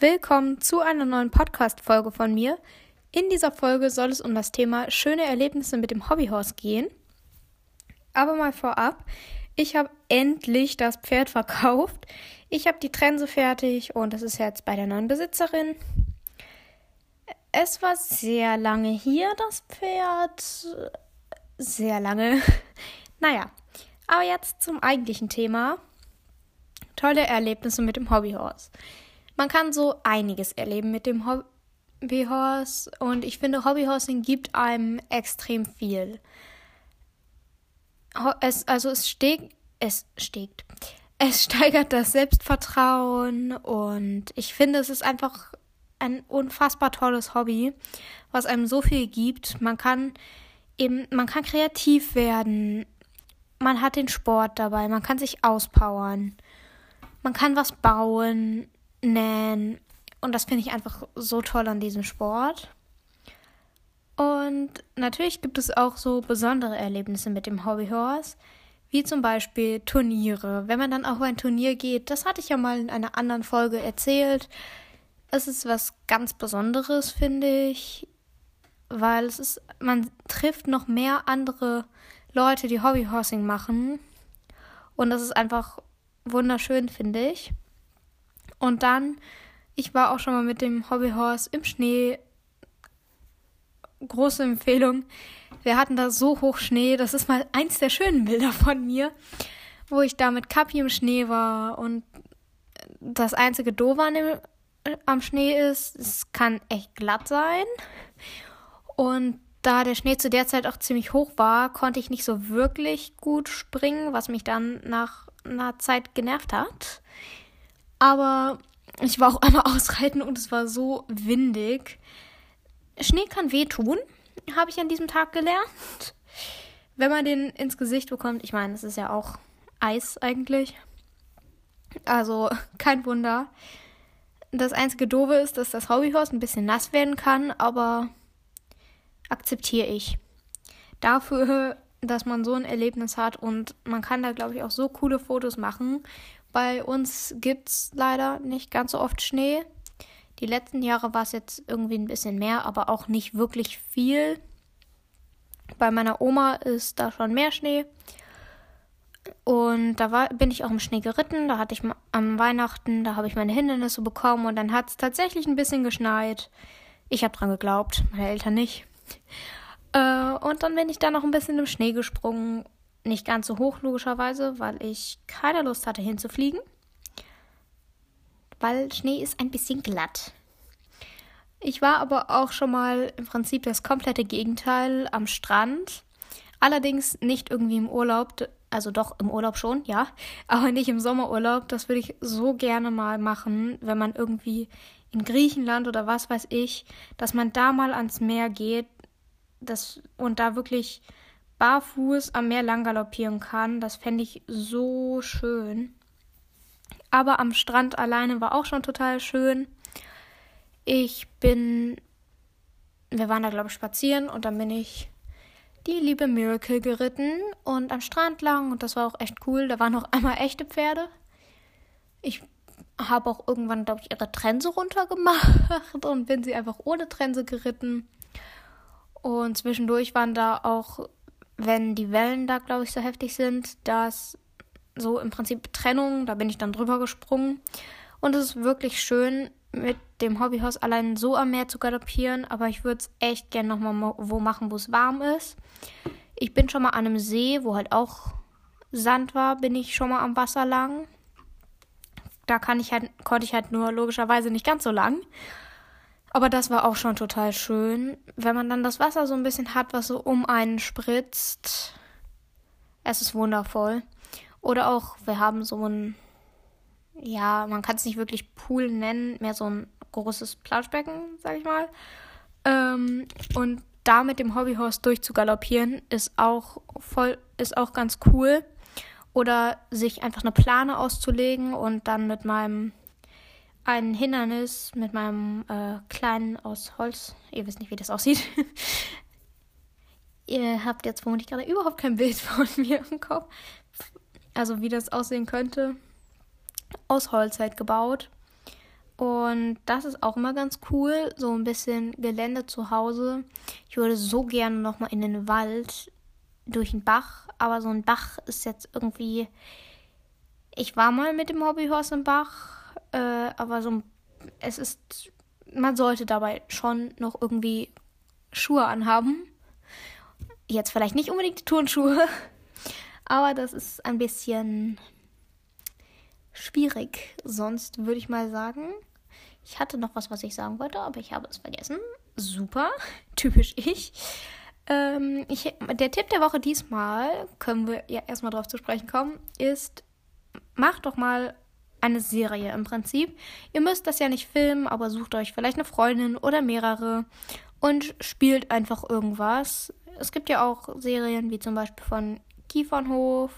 Willkommen zu einer neuen Podcast-Folge von mir. In dieser Folge soll es um das Thema schöne Erlebnisse mit dem Hobbyhorse gehen. Aber mal vorab, ich habe endlich das Pferd verkauft. Ich habe die Trense fertig und es ist jetzt bei der neuen Besitzerin. Es war sehr lange hier, das Pferd. Sehr lange. naja, aber jetzt zum eigentlichen Thema. Tolle Erlebnisse mit dem Hobbyhorse. Man kann so einiges erleben mit dem Hobbyhorse und ich finde, Hobbyhorsing gibt einem extrem viel. Es, also es steckt, es steckt. Es steigert das Selbstvertrauen und ich finde, es ist einfach ein unfassbar tolles Hobby, was einem so viel gibt. Man kann eben, man kann kreativ werden. Man hat den Sport dabei, man kann sich auspowern. Man kann was bauen, nähen. Und das finde ich einfach so toll an diesem Sport. Und natürlich gibt es auch so besondere Erlebnisse mit dem Hobbyhorse, wie zum Beispiel Turniere. Wenn man dann auch ein Turnier geht, das hatte ich ja mal in einer anderen Folge erzählt. Es ist was ganz Besonderes, finde ich, weil es ist, man trifft noch mehr andere Leute, die Hobbyhorsing machen. Und das ist einfach wunderschön, finde ich. Und dann, ich war auch schon mal mit dem Hobbyhorse im Schnee. Große Empfehlung. Wir hatten da so hoch Schnee. Das ist mal eins der schönen Bilder von mir, wo ich da mit Kapi im Schnee war. Und das einzige Doof an dem, am Schnee ist, es kann echt glatt sein. Und da der Schnee zu der Zeit auch ziemlich hoch war, konnte ich nicht so wirklich gut springen, was mich dann nach einer Zeit genervt hat. Aber ich war auch einmal ausreiten und es war so windig. Schnee kann wehtun, habe ich an diesem Tag gelernt. Wenn man den ins Gesicht bekommt, ich meine, es ist ja auch Eis eigentlich. Also kein Wunder. Das einzige Doofe ist, dass das Hobbyhorse ein bisschen nass werden kann, aber akzeptiere ich. Dafür, dass man so ein Erlebnis hat und man kann da, glaube ich, auch so coole Fotos machen. Bei uns gibt es leider nicht ganz so oft Schnee. Die letzten Jahre war es jetzt irgendwie ein bisschen mehr, aber auch nicht wirklich viel. Bei meiner Oma ist da schon mehr Schnee. Und da war, bin ich auch im Schnee geritten. Da hatte ich am Weihnachten, da habe ich meine Hindernisse bekommen und dann hat es tatsächlich ein bisschen geschneit. Ich habe dran geglaubt, meine Eltern nicht. Äh, und dann bin ich da noch ein bisschen im Schnee gesprungen nicht ganz so hoch, logischerweise, weil ich keine Lust hatte hinzufliegen. Weil Schnee ist ein bisschen glatt. Ich war aber auch schon mal im Prinzip das komplette Gegenteil am Strand. Allerdings nicht irgendwie im Urlaub, also doch im Urlaub schon, ja, aber nicht im Sommerurlaub. Das würde ich so gerne mal machen, wenn man irgendwie in Griechenland oder was weiß ich, dass man da mal ans Meer geht das, und da wirklich barfuß am Meer lang galoppieren kann. Das fände ich so schön. Aber am Strand alleine war auch schon total schön. Ich bin, wir waren da glaube ich spazieren und dann bin ich die liebe Miracle geritten und am Strand lang und das war auch echt cool. Da waren noch einmal echte Pferde. Ich habe auch irgendwann, glaube ich, ihre Trense runtergemacht und bin sie einfach ohne Trense geritten. Und zwischendurch waren da auch wenn die Wellen da, glaube ich, so heftig sind, dass so im Prinzip Trennung, da bin ich dann drüber gesprungen. Und es ist wirklich schön, mit dem Hobbyhaus allein so am Meer zu galoppieren, aber ich würde es echt gerne nochmal wo machen, wo es warm ist. Ich bin schon mal an einem See, wo halt auch Sand war, bin ich schon mal am Wasser lang. Da kann ich halt, konnte ich halt nur logischerweise nicht ganz so lang. Aber das war auch schon total schön, wenn man dann das Wasser so ein bisschen hat, was so um einen spritzt. Es ist wundervoll. Oder auch, wir haben so ein, ja, man kann es nicht wirklich Pool nennen, mehr so ein großes Planschbecken, sag ich mal. Ähm, und da mit dem Hobbyhorse durchzugaloppieren ist auch voll, ist auch ganz cool. Oder sich einfach eine Plane auszulegen und dann mit meinem ein Hindernis mit meinem äh, kleinen aus Holz. Ihr wisst nicht, wie das aussieht. Ihr habt jetzt vermutlich gerade überhaupt kein Bild von mir im Kopf. Also wie das aussehen könnte. Aus Holz halt gebaut. Und das ist auch immer ganz cool. So ein bisschen Gelände zu Hause. Ich würde so gerne nochmal in den Wald durch den Bach. Aber so ein Bach ist jetzt irgendwie. Ich war mal mit dem Hobbyhorse im Bach. Äh, aber so es ist. Man sollte dabei schon noch irgendwie Schuhe anhaben. Jetzt vielleicht nicht unbedingt die Turnschuhe. Aber das ist ein bisschen schwierig. Sonst würde ich mal sagen, ich hatte noch was, was ich sagen wollte, aber ich habe es vergessen. Super, typisch ich. Ähm, ich. Der Tipp der Woche diesmal, können wir ja erstmal drauf zu sprechen kommen, ist, macht doch mal eine Serie im Prinzip. Ihr müsst das ja nicht filmen, aber sucht euch vielleicht eine Freundin oder mehrere und spielt einfach irgendwas. Es gibt ja auch Serien wie zum Beispiel von Kiefernhof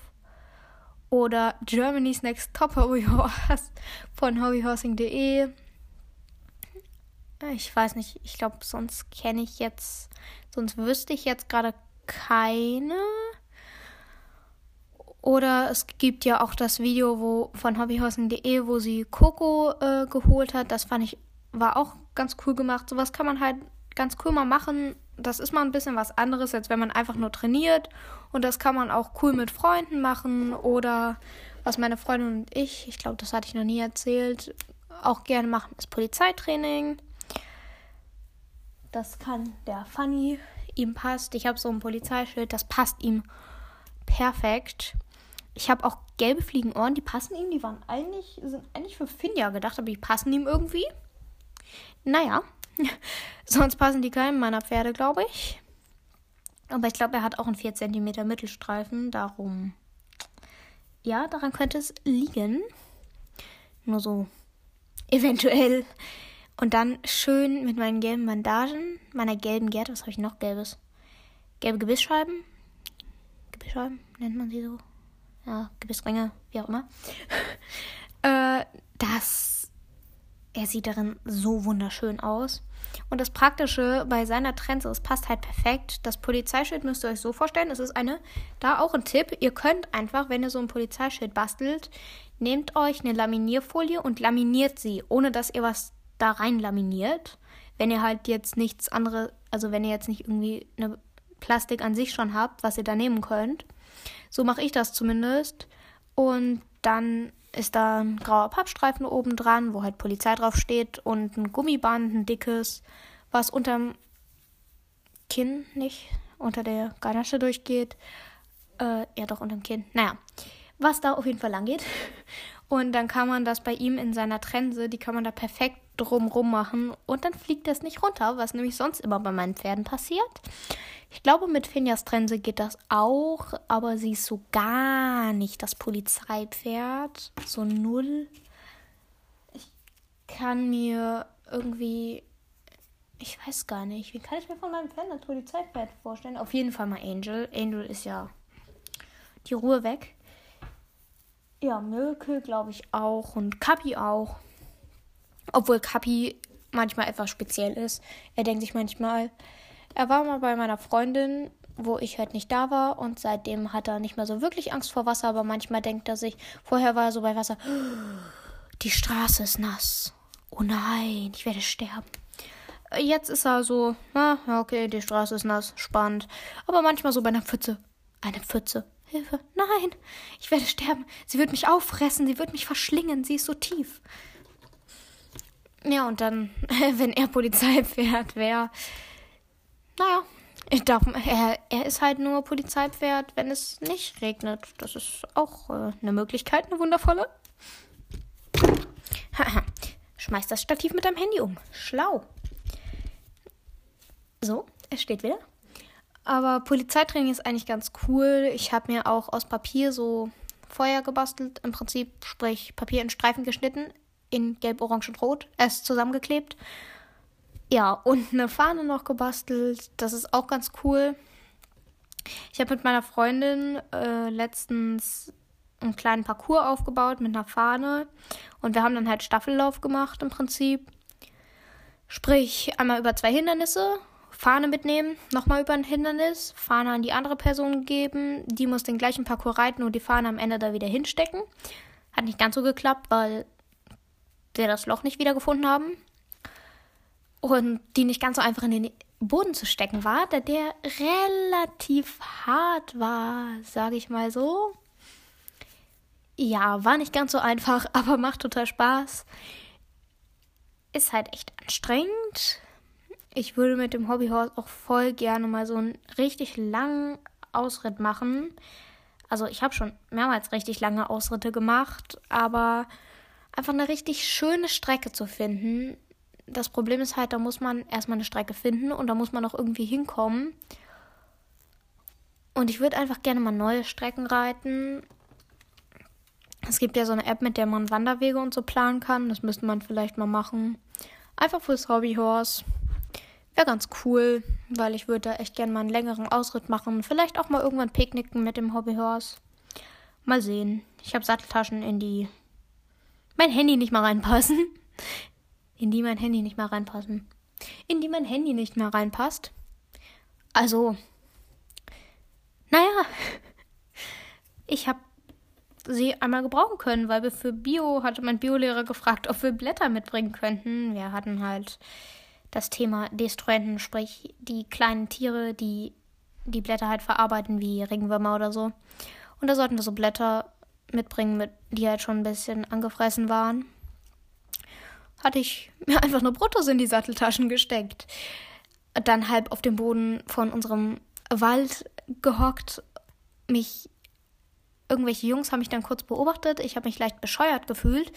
oder Germany's Next Top Hobbyhorse von hobbyhorsing.de. Ich weiß nicht, ich glaube, sonst kenne ich jetzt, sonst wüsste ich jetzt gerade keine. Oder es gibt ja auch das Video wo, von hobbyhorsing.de, wo sie Coco äh, geholt hat. Das fand ich, war auch ganz cool gemacht. Sowas kann man halt ganz cool mal machen. Das ist mal ein bisschen was anderes, als wenn man einfach nur trainiert. Und das kann man auch cool mit Freunden machen. Oder was meine Freundin und ich, ich glaube, das hatte ich noch nie erzählt, auch gerne machen, ist Polizeitraining. Das kann der Funny ihm passt. Ich habe so ein Polizeischild, das passt ihm perfekt. Ich habe auch gelbe Fliegenohren, die passen ihm. Die waren eigentlich, sind eigentlich für Finja gedacht, aber die passen ihm irgendwie. Naja, Sonst passen die keinem meiner Pferde, glaube ich. Aber ich glaube, er hat auch einen 4 cm Mittelstreifen. Darum. Ja, daran könnte es liegen. Nur so. Eventuell. Und dann schön mit meinen gelben Bandagen, meiner gelben Gerte, was habe ich noch gelbes? Gelbe Gebissscheiben. Gebissscheiben nennt man sie so. Ja, Gebissringe, wie auch immer. äh, das. Er sieht darin so wunderschön aus. Und das Praktische bei seiner Trense, es passt halt perfekt. Das Polizeischild müsst ihr euch so vorstellen. Es ist eine, da auch ein Tipp. Ihr könnt einfach, wenn ihr so ein Polizeischild bastelt, nehmt euch eine Laminierfolie und laminiert sie, ohne dass ihr was da rein laminiert. Wenn ihr halt jetzt nichts anderes, also wenn ihr jetzt nicht irgendwie eine Plastik an sich schon habt, was ihr da nehmen könnt. So mache ich das zumindest. Und dann ist da ein grauer Pappstreifen oben dran, wo halt Polizei drauf steht und ein Gummiband, ein dickes, was unterm Kinn nicht unter der Garnasche durchgeht. Äh, ja, doch unterm Kinn. Naja, was da auf jeden Fall lang geht. Und dann kann man das bei ihm in seiner Trense, die kann man da perfekt drumrum machen und dann fliegt das nicht runter, was nämlich sonst immer bei meinen Pferden passiert. Ich glaube, mit Finjas Trense geht das auch, aber sie ist so gar nicht das Polizeipferd. So null. Ich kann mir irgendwie. Ich weiß gar nicht. Wie kann ich mir von meinem Pferd das Polizeipferd vorstellen? Auf jeden Fall mal Angel. Angel ist ja die Ruhe weg. Ja, Milke glaube ich auch und Kapi auch. Obwohl Kapi manchmal etwas speziell ist. Er denkt sich manchmal, er war mal bei meiner Freundin, wo ich halt nicht da war und seitdem hat er nicht mehr so wirklich Angst vor Wasser, aber manchmal denkt er sich, vorher war er so bei Wasser, die Straße ist nass. Oh nein, ich werde sterben. Jetzt ist er so, na, okay, die Straße ist nass, spannend. Aber manchmal so bei einer Pfütze. Eine Pfütze. Hilfe. Nein, ich werde sterben. Sie wird mich auffressen, sie wird mich verschlingen, sie ist so tief. Ja, und dann, wenn er Polizeipferd wäre, naja, ich darf, er, er ist halt nur Polizeipferd, wenn es nicht regnet. Das ist auch äh, eine Möglichkeit, eine wundervolle. Schmeiß das Stativ mit deinem Handy um. Schlau. So, es steht wieder. Aber Polizeitraining ist eigentlich ganz cool. Ich habe mir auch aus Papier so Feuer gebastelt. Im Prinzip, sprich, Papier in Streifen geschnitten, in Gelb, Orange und Rot, erst zusammengeklebt ja, und eine Fahne noch gebastelt. Das ist auch ganz cool. Ich habe mit meiner Freundin äh, letztens einen kleinen Parcours aufgebaut mit einer Fahne. Und wir haben dann halt Staffellauf gemacht im Prinzip. Sprich, einmal über zwei Hindernisse, Fahne mitnehmen, nochmal über ein Hindernis, Fahne an die andere Person geben. Die muss den gleichen Parcours reiten und die Fahne am Ende da wieder hinstecken. Hat nicht ganz so geklappt, weil wir das Loch nicht wiedergefunden haben und die nicht ganz so einfach in den Boden zu stecken war, da der relativ hart war, sage ich mal so. Ja, war nicht ganz so einfach, aber macht total Spaß. Ist halt echt anstrengend. Ich würde mit dem Hobbyhorse auch voll gerne mal so einen richtig langen Ausritt machen. Also ich habe schon mehrmals richtig lange Ausritte gemacht, aber einfach eine richtig schöne Strecke zu finden. Das Problem ist halt, da muss man erstmal eine Strecke finden und da muss man auch irgendwie hinkommen. Und ich würde einfach gerne mal neue Strecken reiten. Es gibt ja so eine App, mit der man Wanderwege und so planen kann. Das müsste man vielleicht mal machen. Einfach fürs Hobbyhorse. Wäre ganz cool, weil ich würde da echt gerne mal einen längeren Ausritt machen. Vielleicht auch mal irgendwann picknicken mit dem Hobbyhorse. Mal sehen. Ich habe Satteltaschen, in die mein Handy nicht mal reinpassen. In die mein Handy nicht mal reinpassen. In die mein Handy nicht mehr reinpasst. Also, naja, ich habe sie einmal gebrauchen können, weil wir für Bio hatte mein Biolehrer gefragt, ob wir Blätter mitbringen könnten. Wir hatten halt das Thema Destruenten, sprich die kleinen Tiere, die die Blätter halt verarbeiten, wie Regenwürmer oder so. Und da sollten wir so Blätter mitbringen, mit, die halt schon ein bisschen angefressen waren. Hatte ich mir einfach nur Bruttos in die Satteltaschen gesteckt. Dann halb auf dem Boden von unserem Wald gehockt. Mich. Irgendwelche Jungs haben mich dann kurz beobachtet. Ich habe mich leicht bescheuert gefühlt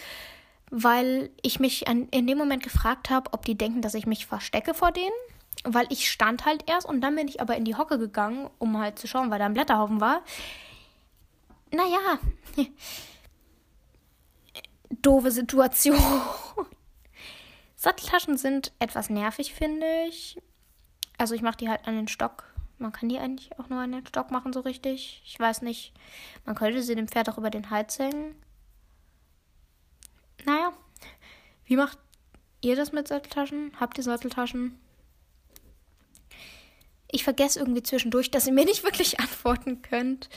weil ich mich an, in dem Moment gefragt habe, ob die denken, dass ich mich verstecke vor denen. Weil ich stand halt erst und dann bin ich aber in die Hocke gegangen, um halt zu schauen, weil da ein Blätterhaufen war. Naja, doofe Situation. Satteltaschen sind etwas nervig, finde ich. Also ich mache die halt an den Stock. Man kann die eigentlich auch nur an den Stock machen, so richtig. Ich weiß nicht. Man könnte sie dem Pferd auch über den Hals hängen. Naja, wie macht ihr das mit Satteltaschen? Habt ihr Satteltaschen? Ich vergesse irgendwie zwischendurch, dass ihr mir nicht wirklich antworten könnt.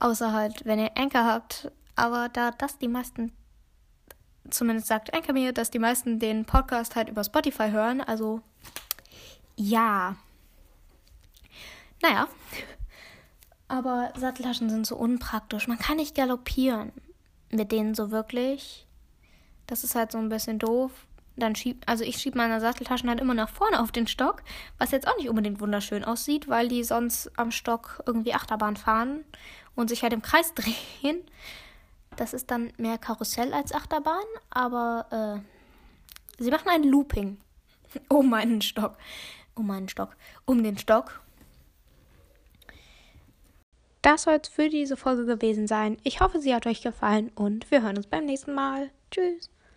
Außer halt, wenn ihr Anker habt. Aber da das die meisten, zumindest sagt Anker mir, dass die meisten den Podcast halt über Spotify hören, also ja. Naja. Aber Satteltaschen sind so unpraktisch. Man kann nicht galoppieren mit denen so wirklich. Das ist halt so ein bisschen doof. Dann schieb, also ich schiebe meine Satteltaschen halt immer nach vorne auf den Stock, was jetzt auch nicht unbedingt wunderschön aussieht, weil die sonst am Stock irgendwie Achterbahn fahren und sich halt im Kreis drehen. Das ist dann mehr Karussell als Achterbahn, aber äh, sie machen ein Looping um meinen Stock. Um meinen Stock. Um den Stock. Das soll es für diese Folge gewesen sein. Ich hoffe, sie hat euch gefallen und wir hören uns beim nächsten Mal. Tschüss.